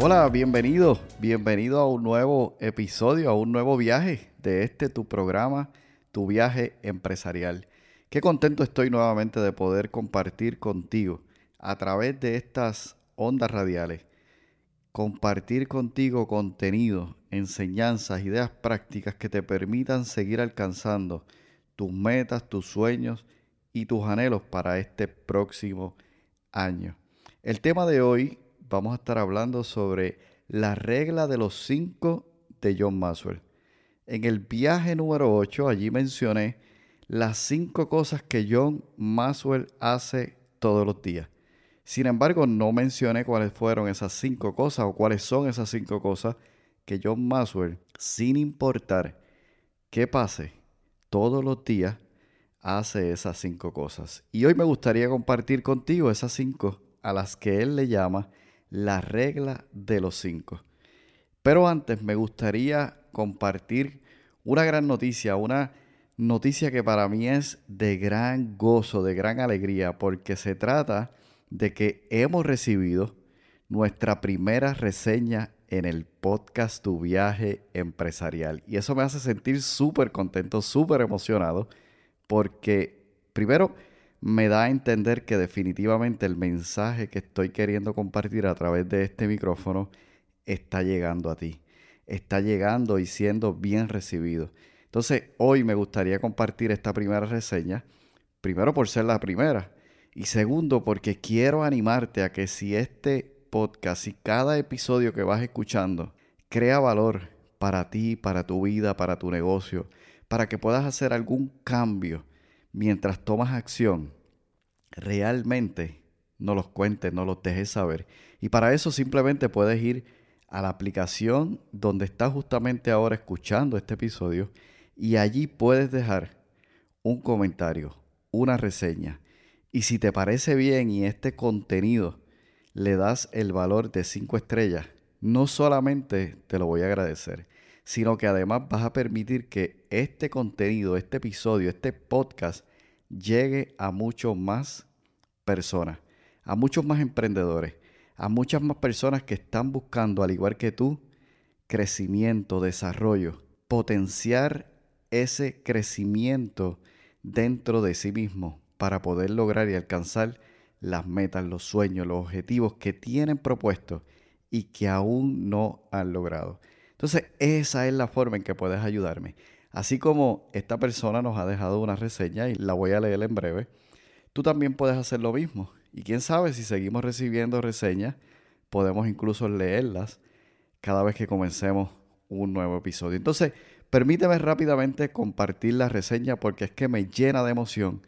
Hola, bienvenido, bienvenido a un nuevo episodio, a un nuevo viaje de este tu programa, tu viaje empresarial. Qué contento estoy nuevamente de poder compartir contigo a través de estas ondas radiales, compartir contigo contenido, enseñanzas, ideas prácticas que te permitan seguir alcanzando tus metas, tus sueños y tus anhelos para este próximo año. El tema de hoy vamos a estar hablando sobre la regla de los cinco de John Maxwell. En el viaje número 8, allí mencioné las cinco cosas que John Maxwell hace todos los días. Sin embargo, no mencioné cuáles fueron esas cinco cosas o cuáles son esas cinco cosas que John Maxwell, sin importar qué pase, todos los días hace esas cinco cosas. Y hoy me gustaría compartir contigo esas cinco a las que él le llama la regla de los cinco. Pero antes me gustaría compartir una gran noticia, una noticia que para mí es de gran gozo, de gran alegría, porque se trata de que hemos recibido nuestra primera reseña en el podcast Tu viaje empresarial. Y eso me hace sentir súper contento, súper emocionado, porque primero me da a entender que definitivamente el mensaje que estoy queriendo compartir a través de este micrófono está llegando a ti, está llegando y siendo bien recibido. Entonces, hoy me gustaría compartir esta primera reseña, primero por ser la primera y segundo porque quiero animarte a que si este podcast y cada episodio que vas escuchando crea valor para ti, para tu vida, para tu negocio, para que puedas hacer algún cambio mientras tomas acción, realmente no los cuentes, no los dejes saber. Y para eso simplemente puedes ir a la aplicación donde estás justamente ahora escuchando este episodio y allí puedes dejar un comentario, una reseña. Y si te parece bien y este contenido le das el valor de 5 estrellas, no solamente te lo voy a agradecer, sino que además vas a permitir que este contenido, este episodio, este podcast llegue a muchos más personas, a muchos más emprendedores, a muchas más personas que están buscando, al igual que tú, crecimiento, desarrollo, potenciar ese crecimiento dentro de sí mismo para poder lograr y alcanzar las metas, los sueños, los objetivos que tienen propuestos y que aún no han logrado. Entonces, esa es la forma en que puedes ayudarme. Así como esta persona nos ha dejado una reseña y la voy a leer en breve, tú también puedes hacer lo mismo. Y quién sabe si seguimos recibiendo reseñas, podemos incluso leerlas cada vez que comencemos un nuevo episodio. Entonces, permíteme rápidamente compartir la reseña porque es que me llena de emoción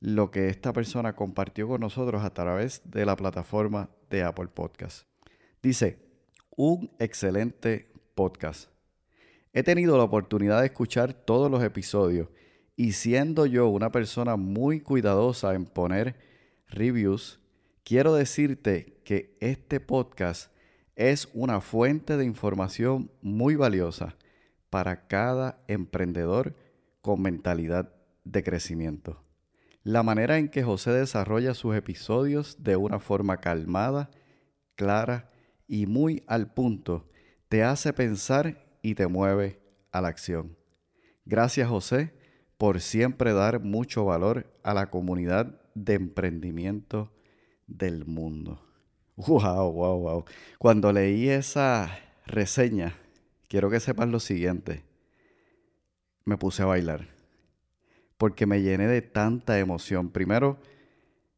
lo que esta persona compartió con nosotros a través de la plataforma de Apple Podcast. Dice, un excelente podcast. He tenido la oportunidad de escuchar todos los episodios y siendo yo una persona muy cuidadosa en poner reviews, quiero decirte que este podcast es una fuente de información muy valiosa para cada emprendedor con mentalidad de crecimiento. La manera en que José desarrolla sus episodios de una forma calmada, clara y muy al punto te hace pensar y te mueve a la acción. Gracias José por siempre dar mucho valor a la comunidad de emprendimiento del mundo. Wow, wow, wow. Cuando leí esa reseña, quiero que sepas lo siguiente. Me puse a bailar. Porque me llené de tanta emoción. Primero,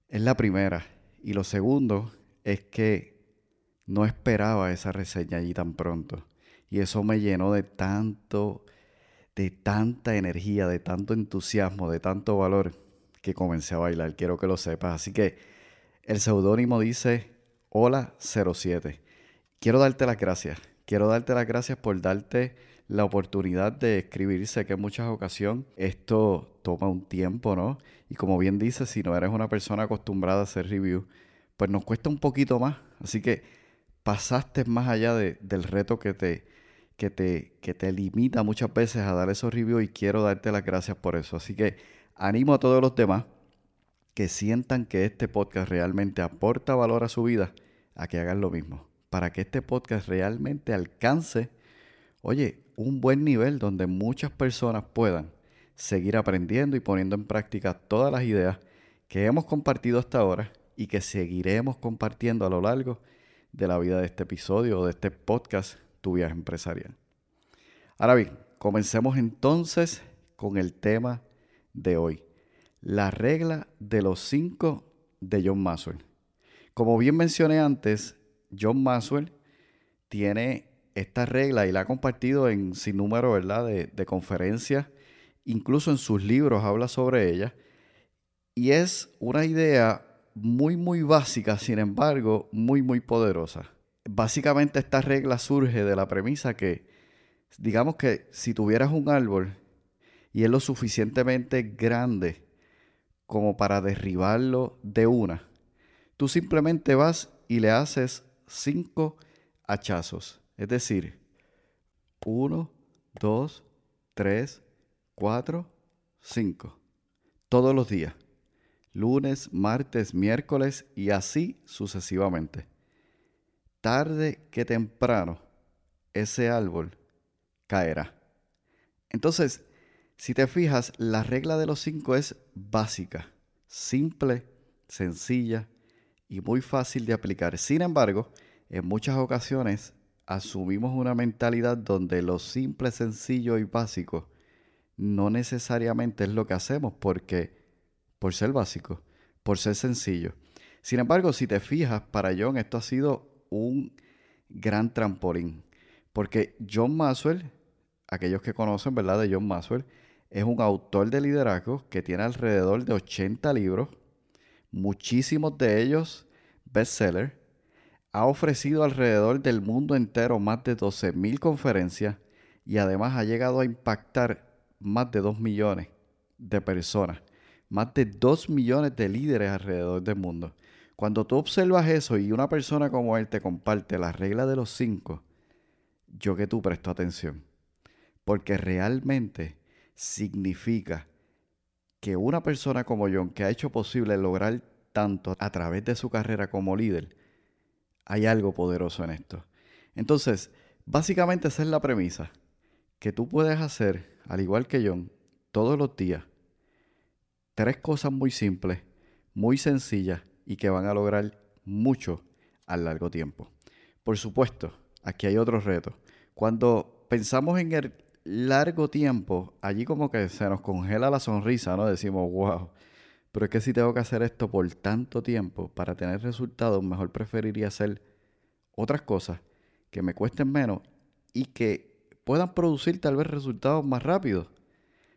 es la primera. Y lo segundo es que no esperaba esa reseña allí tan pronto. Y eso me llenó de tanto, de tanta energía, de tanto entusiasmo, de tanto valor, que comencé a bailar. Quiero que lo sepas. Así que el seudónimo dice Hola 07. Quiero darte las gracias. Quiero darte las gracias por darte la oportunidad de escribir. Sé que en muchas ocasiones esto toma un tiempo, ¿no? Y como bien dices, si no eres una persona acostumbrada a hacer review, pues nos cuesta un poquito más. Así que pasaste más allá del reto que te, que, te, que te limita muchas veces a dar esos reviews y quiero darte las gracias por eso. Así que animo a todos los demás que sientan que este podcast realmente aporta valor a su vida, a que hagan lo mismo. Para que este podcast realmente alcance, oye, un buen nivel donde muchas personas puedan seguir aprendiendo y poniendo en práctica todas las ideas que hemos compartido hasta ahora y que seguiremos compartiendo a lo largo de la vida de este episodio de este podcast, Tu viaje empresarial. Ahora bien, comencemos entonces con el tema de hoy. La regla de los cinco de John Maxwell. Como bien mencioné antes, John Maxwell tiene esta regla y la ha compartido en sin número ¿verdad? De, de conferencias, incluso en sus libros habla sobre ella. Y es una idea muy, muy básica, sin embargo, muy, muy poderosa. Básicamente esta regla surge de la premisa que, digamos que si tuvieras un árbol y es lo suficientemente grande como para derribarlo de una. Tú simplemente vas y le haces cinco hachazos. Es decir, uno, dos, tres, cuatro, cinco. Todos los días. Lunes, martes, miércoles y así sucesivamente. Tarde que temprano, ese árbol caerá. Entonces, si te fijas, la regla de los cinco es básica, simple, sencilla y muy fácil de aplicar. Sin embargo, en muchas ocasiones asumimos una mentalidad donde lo simple, sencillo y básico no necesariamente es lo que hacemos porque por ser básico, por ser sencillo. Sin embargo, si te fijas, para John esto ha sido un gran trampolín, porque John Maxwell, aquellos que conocen, ¿verdad? De John Maxwell, es un autor de liderazgo que tiene alrededor de 80 libros, muchísimos de ellos bestsellers. Ha ofrecido alrededor del mundo entero más de 12.000 conferencias y además ha llegado a impactar más de 2 millones de personas, más de 2 millones de líderes alrededor del mundo. Cuando tú observas eso y una persona como él te comparte la regla de los cinco, yo que tú presto atención. Porque realmente significa que una persona como John, que ha hecho posible lograr tanto a través de su carrera como líder, hay algo poderoso en esto. Entonces, básicamente esa es la premisa, que tú puedes hacer, al igual que John, todos los días, tres cosas muy simples, muy sencillas y que van a lograr mucho a largo tiempo. Por supuesto, aquí hay otro reto. Cuando pensamos en el largo tiempo, allí como que se nos congela la sonrisa, ¿no? Decimos, wow, pero es que si tengo que hacer esto por tanto tiempo para tener resultados, mejor preferiría hacer otras cosas que me cuesten menos y que puedan producir tal vez resultados más rápidos.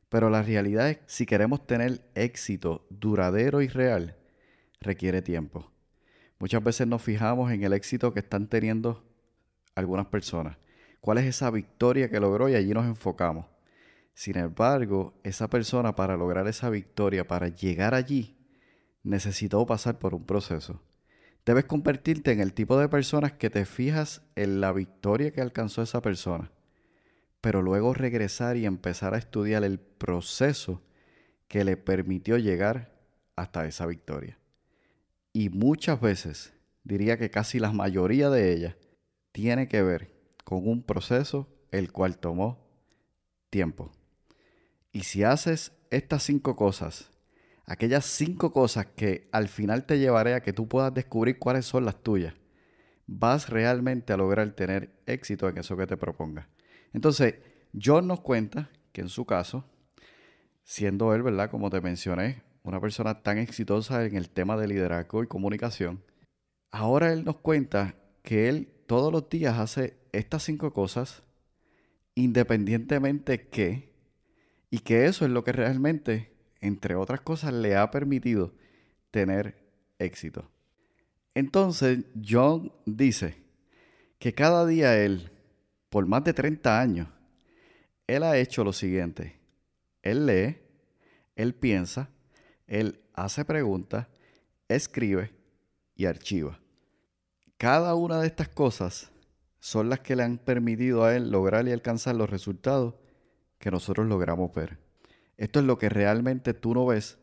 Pero la realidad es que si queremos tener éxito duradero y real, requiere tiempo. Muchas veces nos fijamos en el éxito que están teniendo algunas personas cuál es esa victoria que logró y allí nos enfocamos. Sin embargo, esa persona para lograr esa victoria, para llegar allí, necesitó pasar por un proceso. Debes convertirte en el tipo de personas que te fijas en la victoria que alcanzó esa persona, pero luego regresar y empezar a estudiar el proceso que le permitió llegar hasta esa victoria. Y muchas veces, diría que casi la mayoría de ellas, tiene que ver con un proceso el cual tomó tiempo. Y si haces estas cinco cosas, aquellas cinco cosas que al final te llevaré a que tú puedas descubrir cuáles son las tuyas, vas realmente a lograr tener éxito en eso que te propongas. Entonces, John nos cuenta que en su caso, siendo él, ¿verdad? Como te mencioné, una persona tan exitosa en el tema de liderazgo y comunicación, ahora él nos cuenta que él todos los días hace estas cinco cosas independientemente que, y que eso es lo que realmente, entre otras cosas, le ha permitido tener éxito. Entonces, John dice que cada día él, por más de 30 años, él ha hecho lo siguiente. Él lee, él piensa, él hace preguntas, escribe y archiva. Cada una de estas cosas son las que le han permitido a él lograr y alcanzar los resultados que nosotros logramos ver. Esto es lo que realmente tú no ves,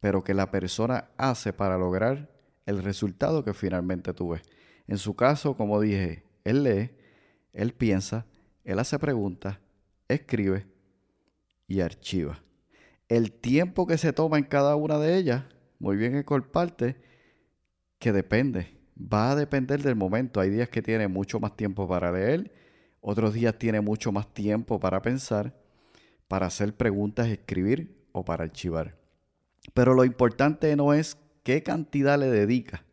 pero que la persona hace para lograr el resultado que finalmente tú ves. En su caso, como dije, él lee, él piensa, él hace preguntas, escribe y archiva. El tiempo que se toma en cada una de ellas, muy bien es parte que depende va a depender del momento. Hay días que tiene mucho más tiempo para leer, otros días tiene mucho más tiempo para pensar, para hacer preguntas, escribir o para archivar. Pero lo importante no es qué cantidad le dedica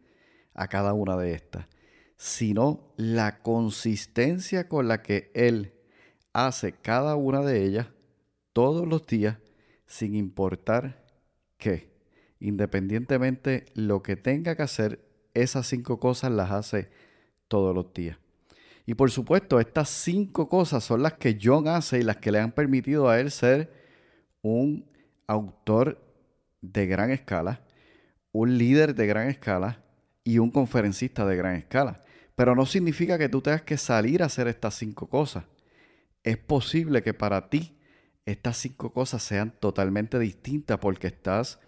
a cada una de estas, sino la consistencia con la que él hace cada una de ellas todos los días, sin importar qué, independientemente lo que tenga que hacer esas cinco cosas las hace todos los días. Y por supuesto, estas cinco cosas son las que John hace y las que le han permitido a él ser un autor de gran escala, un líder de gran escala y un conferencista de gran escala. Pero no significa que tú tengas que salir a hacer estas cinco cosas. Es posible que para ti estas cinco cosas sean totalmente distintas porque estás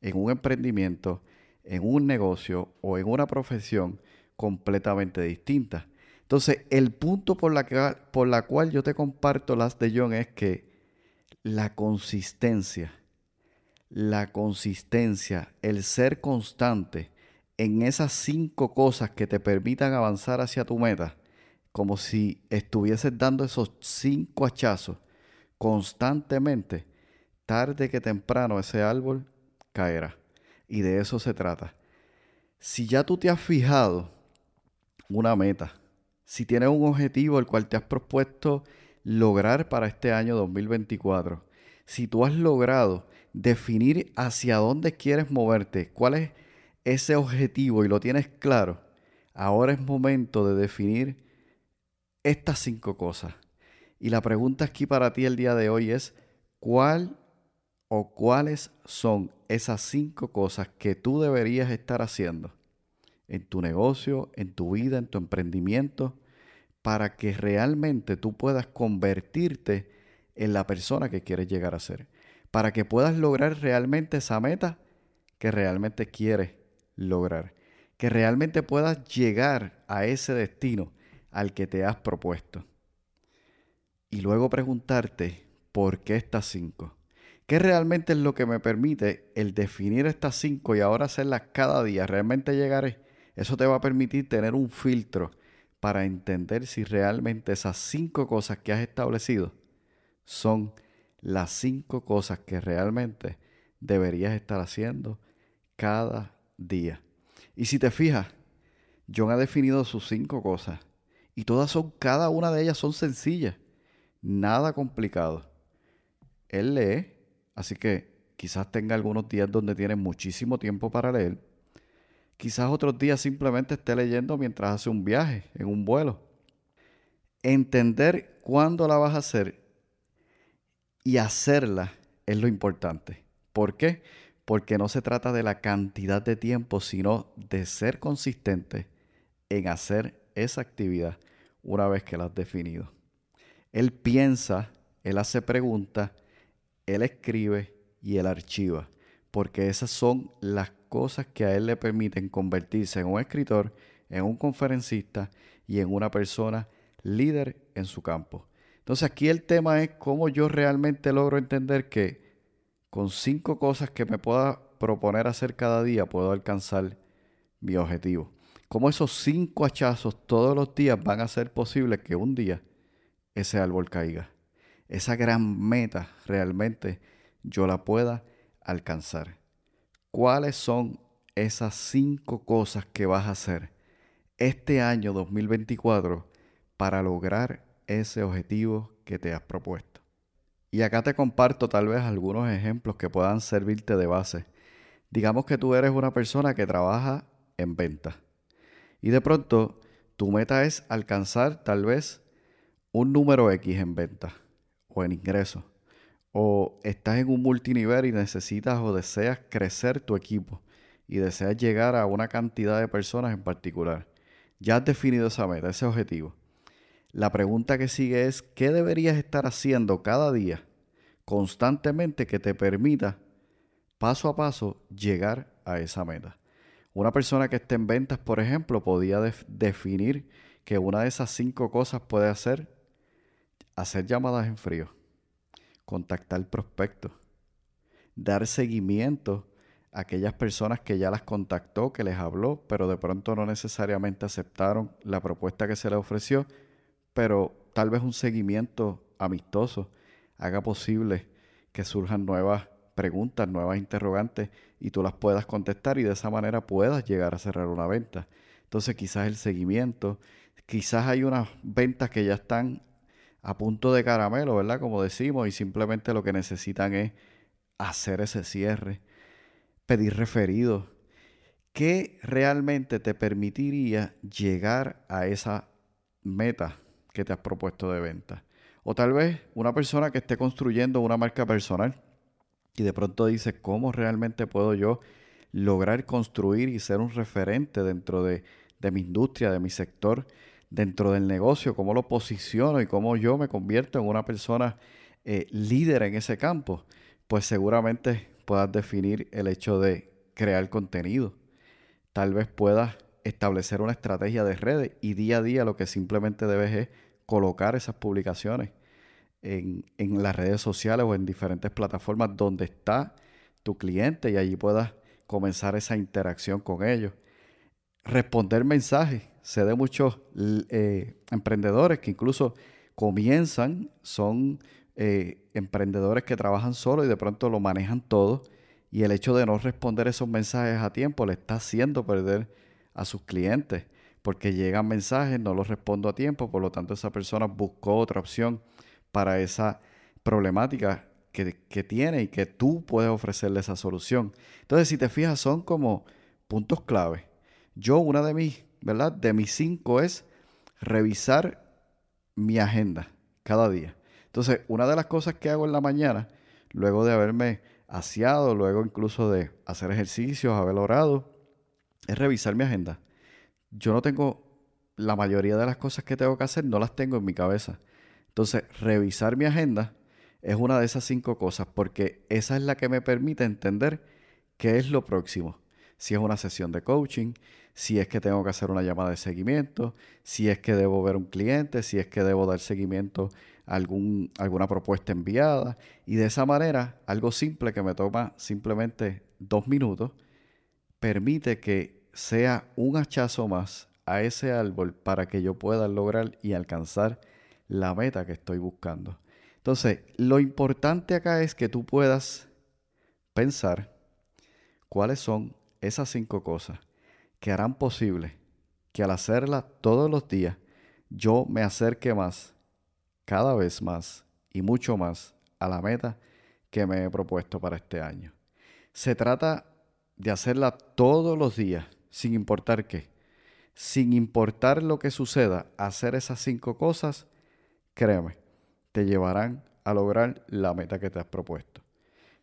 en un emprendimiento, en un negocio o en una profesión completamente distinta. Entonces, el punto por la, que, por la cual yo te comparto las de John es que la consistencia, la consistencia, el ser constante en esas cinco cosas que te permitan avanzar hacia tu meta, como si estuvieses dando esos cinco hachazos constantemente, tarde que temprano ese árbol caerá. Y de eso se trata. Si ya tú te has fijado una meta, si tienes un objetivo el cual te has propuesto lograr para este año 2024, si tú has logrado definir hacia dónde quieres moverte, cuál es ese objetivo y lo tienes claro, ahora es momento de definir estas cinco cosas. Y la pregunta aquí para ti el día de hoy es, ¿cuál o cuáles son esas cinco cosas que tú deberías estar haciendo en tu negocio, en tu vida, en tu emprendimiento, para que realmente tú puedas convertirte en la persona que quieres llegar a ser, para que puedas lograr realmente esa meta que realmente quieres lograr, que realmente puedas llegar a ese destino al que te has propuesto. Y luego preguntarte, ¿por qué estas cinco? ¿Qué realmente es lo que me permite el definir estas cinco y ahora hacerlas cada día? ¿Realmente llegaré? Eso te va a permitir tener un filtro para entender si realmente esas cinco cosas que has establecido son las cinco cosas que realmente deberías estar haciendo cada día. Y si te fijas, John ha definido sus cinco cosas y todas son, cada una de ellas son sencillas, nada complicado. Él lee, Así que quizás tenga algunos días donde tiene muchísimo tiempo para leer. Quizás otros días simplemente esté leyendo mientras hace un viaje, en un vuelo. Entender cuándo la vas a hacer y hacerla es lo importante. ¿Por qué? Porque no se trata de la cantidad de tiempo, sino de ser consistente en hacer esa actividad una vez que la has definido. Él piensa, él hace preguntas él escribe y él archiva, porque esas son las cosas que a él le permiten convertirse en un escritor, en un conferencista y en una persona líder en su campo. Entonces aquí el tema es cómo yo realmente logro entender que con cinco cosas que me pueda proponer hacer cada día puedo alcanzar mi objetivo. cómo esos cinco hachazos todos los días van a hacer posible que un día ese árbol caiga. Esa gran meta realmente yo la pueda alcanzar. ¿Cuáles son esas cinco cosas que vas a hacer este año 2024 para lograr ese objetivo que te has propuesto? Y acá te comparto tal vez algunos ejemplos que puedan servirte de base. Digamos que tú eres una persona que trabaja en venta y de pronto tu meta es alcanzar tal vez un número X en venta o en ingresos. O estás en un multinivel y necesitas o deseas crecer tu equipo y deseas llegar a una cantidad de personas en particular. Ya has definido esa meta, ese objetivo. La pregunta que sigue es, ¿qué deberías estar haciendo cada día, constantemente, que te permita, paso a paso, llegar a esa meta? Una persona que esté en ventas, por ejemplo, podía definir que una de esas cinco cosas puede hacer hacer llamadas en frío, contactar prospectos, dar seguimiento a aquellas personas que ya las contactó, que les habló, pero de pronto no necesariamente aceptaron la propuesta que se les ofreció, pero tal vez un seguimiento amistoso haga posible que surjan nuevas preguntas, nuevas interrogantes y tú las puedas contestar y de esa manera puedas llegar a cerrar una venta. Entonces quizás el seguimiento, quizás hay unas ventas que ya están a punto de caramelo, ¿verdad? Como decimos, y simplemente lo que necesitan es hacer ese cierre, pedir referidos. ¿Qué realmente te permitiría llegar a esa meta que te has propuesto de venta? O tal vez una persona que esté construyendo una marca personal y de pronto dice, ¿cómo realmente puedo yo lograr construir y ser un referente dentro de, mi industria, de mi sector, dentro del negocio? ¿Cómo lo posiciono y cómo yo me convierto en una persona eh, líder en ese campo? Pues seguramente puedas definir el hecho de crear contenido. Tal vez puedas establecer una estrategia de redes y día a día lo que simplemente debes es colocar esas publicaciones en, las redes sociales o en diferentes plataformas donde está tu cliente y allí puedas comenzar esa interacción con ellos. Responder mensajes. Se de muchos eh, emprendedores que incluso comienzan, son eh, emprendedores que trabajan solo y de pronto lo manejan todo. Y el hecho de no responder esos mensajes a tiempo le está haciendo perder a sus clientes. Porque llegan mensajes, no los respondo a tiempo, por lo tanto esa persona buscó otra opción para esa problemática que, tiene y que tú puedes ofrecerle esa solución. Entonces, si te fijas, son como puntos clave. Yo, una de mis, ¿verdad? De mis cinco es revisar mi agenda cada día. Entonces, una de las cosas que hago en la mañana, luego de haberme aseado, luego incluso de hacer ejercicios, haber orado, es revisar mi agenda. Yo no tengo la mayoría de las cosas que tengo que hacer, no las tengo en mi cabeza. Entonces, revisar mi agenda es una de esas cinco cosas porque esa es la que me permite entender qué es lo próximo. Si es una sesión de coaching, si es que tengo que hacer una llamada de seguimiento, si es que debo ver un cliente, si es que debo dar seguimiento a algún, alguna propuesta enviada. Y de esa manera, algo simple que me toma simplemente dos minutos, permite que sea un hachazo más a ese árbol para que yo pueda lograr y alcanzar la meta que estoy buscando. Entonces, lo importante acá es que tú puedas pensar cuáles son esas cinco cosas que harán posible que al hacerlas todos los días yo me acerque más, cada vez más y mucho más a la meta que me he propuesto para este año. Se trata de hacerla todos los días, sin importar qué. Sin importar lo que suceda, hacer esas cinco cosas créeme, te llevarán a lograr la meta que te has propuesto.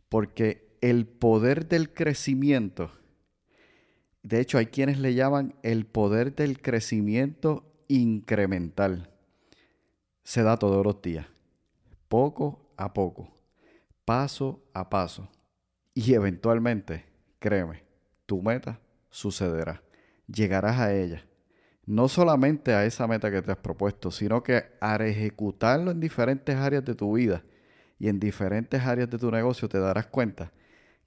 Porque el poder del crecimiento, de hecho hay quienes le llaman el poder del crecimiento incremental, se da todos los días, poco a poco, paso a paso. Y eventualmente, créeme, tu meta sucederá. Llegarás a ella no solamente a esa meta que te has propuesto, sino que a ejecutarlo en diferentes áreas de tu vida y en diferentes áreas de tu negocio te darás cuenta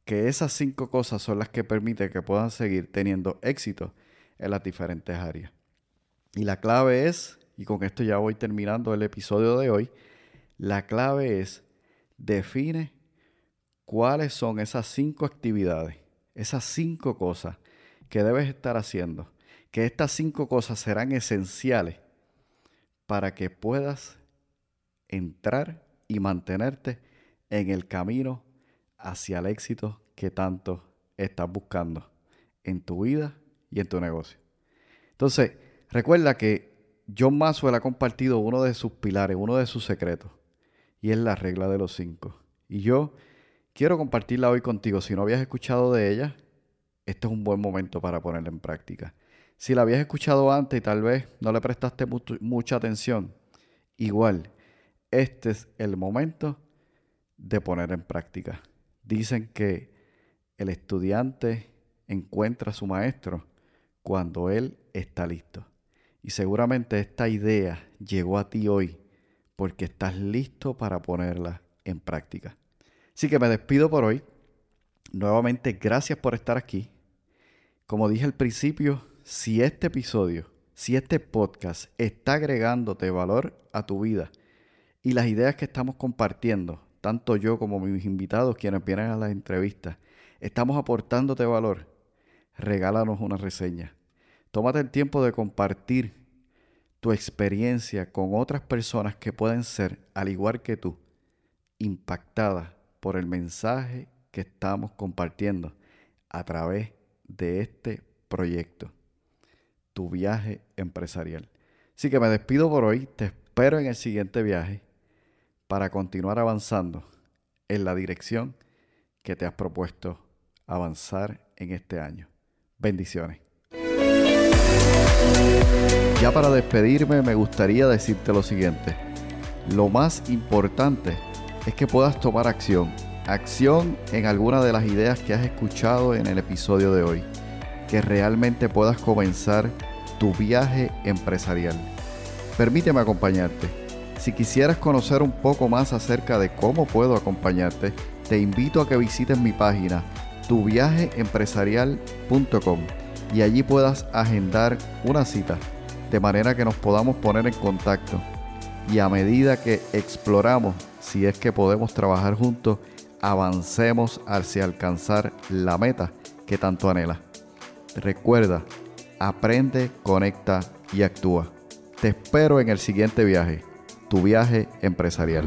que esas cinco cosas son las que permiten que puedan seguir teniendo éxito en las diferentes áreas. Y la clave es, y con esto ya voy terminando el episodio de hoy, la clave es define cuáles son esas cinco actividades, esas cinco cosas que debes estar haciendo, que estas cinco cosas serán esenciales para que puedas entrar y mantenerte en el camino hacia el éxito que tanto estás buscando en tu vida y en tu negocio. Entonces, recuerda que John Maxwell ha compartido uno de sus pilares, uno de sus secretos, y es la regla de los cinco. Y yo quiero compartirla hoy contigo. Si no habías escuchado de ella, este es un buen momento para ponerla en práctica. Si la habías escuchado antes y tal vez no le prestaste mucha atención, igual, este es el momento de poner en práctica. Dicen que el estudiante encuentra a su maestro cuando él está listo. Y seguramente esta idea llegó a ti hoy porque estás listo para ponerla en práctica. Así que me despido por hoy. Nuevamente, gracias por estar aquí. Como dije al principio, si este episodio, si este podcast está agregándote valor a tu vida y las ideas que estamos compartiendo, tanto yo como mis invitados, quienes vienen a las entrevistas, estamos aportándote valor, regálanos una reseña. Tómate el tiempo de compartir tu experiencia con otras personas que pueden ser, al igual que tú, impactadas por el mensaje que estamos compartiendo a través de este proyecto, tu viaje empresarial. Así que me despido por hoy, te espero en el siguiente viaje para continuar avanzando en la dirección que te has propuesto avanzar en este año. Bendiciones. Ya para despedirme me gustaría decirte lo siguiente. Lo más importante es que puedas tomar acción. Acción en alguna de las ideas que has escuchado en el episodio de hoy. Que realmente puedas comenzar tu viaje empresarial. Permíteme acompañarte. Si quisieras conocer un poco más acerca de cómo puedo acompañarte, te invito a que visites mi página tuviajeempresarial.com y allí puedas agendar una cita de manera que nos podamos poner en contacto y a medida que exploramos si es que podemos trabajar juntos, avancemos hacia alcanzar la meta que tanto anhela. Recuerda, aprende, conecta y actúa. Te espero en el siguiente viaje, tu viaje empresarial.